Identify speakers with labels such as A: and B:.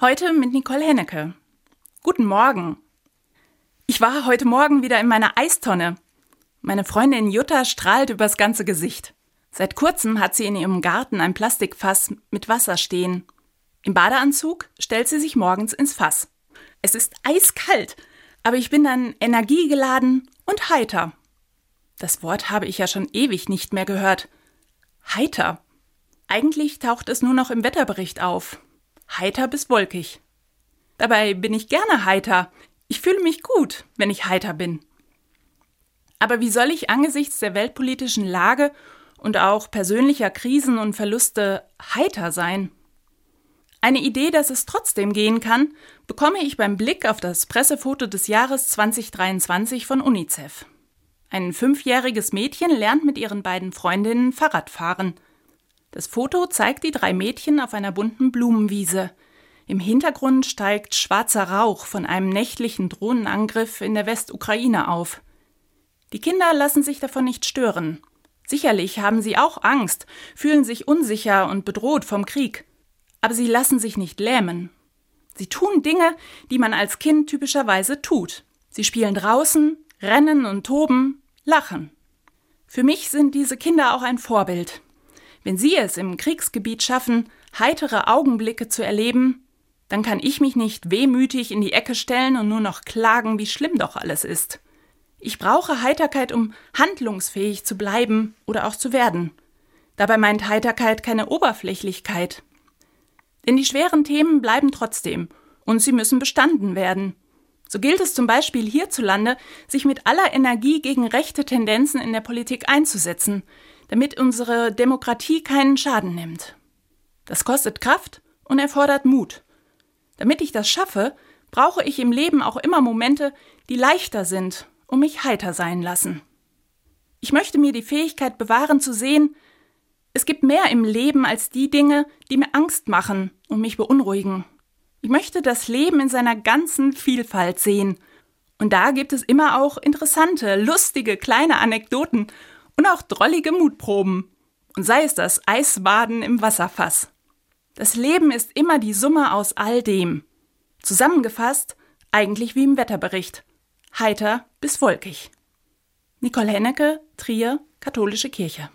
A: Heute mit Nicole Hennecke. Guten Morgen. Ich war heute Morgen wieder in meiner Eistonne. Meine Freundin Jutta strahlt übers ganze Gesicht. Seit kurzem hat sie in ihrem Garten ein Plastikfass mit Wasser stehen. Im Badeanzug stellt sie sich morgens ins Fass. Es ist eiskalt, aber ich bin dann energiegeladen und heiter. Das Wort habe ich ja schon ewig nicht mehr gehört. Heiter. Eigentlich taucht es nur noch im Wetterbericht auf heiter bis wolkig. Dabei bin ich gerne heiter. Ich fühle mich gut, wenn ich heiter bin. Aber wie soll ich angesichts der weltpolitischen Lage und auch persönlicher Krisen und Verluste heiter sein? Eine Idee, dass es trotzdem gehen kann, bekomme ich beim Blick auf das Pressefoto des Jahres 2023 von UNICEF. Ein fünfjähriges Mädchen lernt mit ihren beiden Freundinnen Fahrradfahren – das Foto zeigt die drei Mädchen auf einer bunten Blumenwiese. Im Hintergrund steigt schwarzer Rauch von einem nächtlichen Drohnenangriff in der Westukraine auf. Die Kinder lassen sich davon nicht stören. Sicherlich haben sie auch Angst, fühlen sich unsicher und bedroht vom Krieg. Aber sie lassen sich nicht lähmen. Sie tun Dinge, die man als Kind typischerweise tut. Sie spielen draußen, rennen und toben, lachen. Für mich sind diese Kinder auch ein Vorbild. Wenn Sie es im Kriegsgebiet schaffen, heitere Augenblicke zu erleben, dann kann ich mich nicht wehmütig in die Ecke stellen und nur noch klagen, wie schlimm doch alles ist. Ich brauche Heiterkeit, um handlungsfähig zu bleiben oder auch zu werden. Dabei meint Heiterkeit keine Oberflächlichkeit. Denn die schweren Themen bleiben trotzdem und sie müssen bestanden werden. So gilt es zum Beispiel hierzulande, sich mit aller Energie gegen rechte Tendenzen in der Politik einzusetzen, damit unsere Demokratie keinen Schaden nimmt. Das kostet Kraft und erfordert Mut. Damit ich das schaffe, brauche ich im Leben auch immer Momente, die leichter sind und mich heiter sein lassen. Ich möchte mir die Fähigkeit bewahren zu sehen, es gibt mehr im Leben als die Dinge, die mir Angst machen und mich beunruhigen. Ich möchte das Leben in seiner ganzen Vielfalt sehen. Und da gibt es immer auch interessante, lustige, kleine Anekdoten und auch drollige Mutproben. Und sei es das Eisbaden im Wasserfass. Das Leben ist immer die Summe aus all dem. Zusammengefasst, eigentlich wie im Wetterbericht. Heiter bis wolkig. Nicole Hennecke, Trier, Katholische Kirche.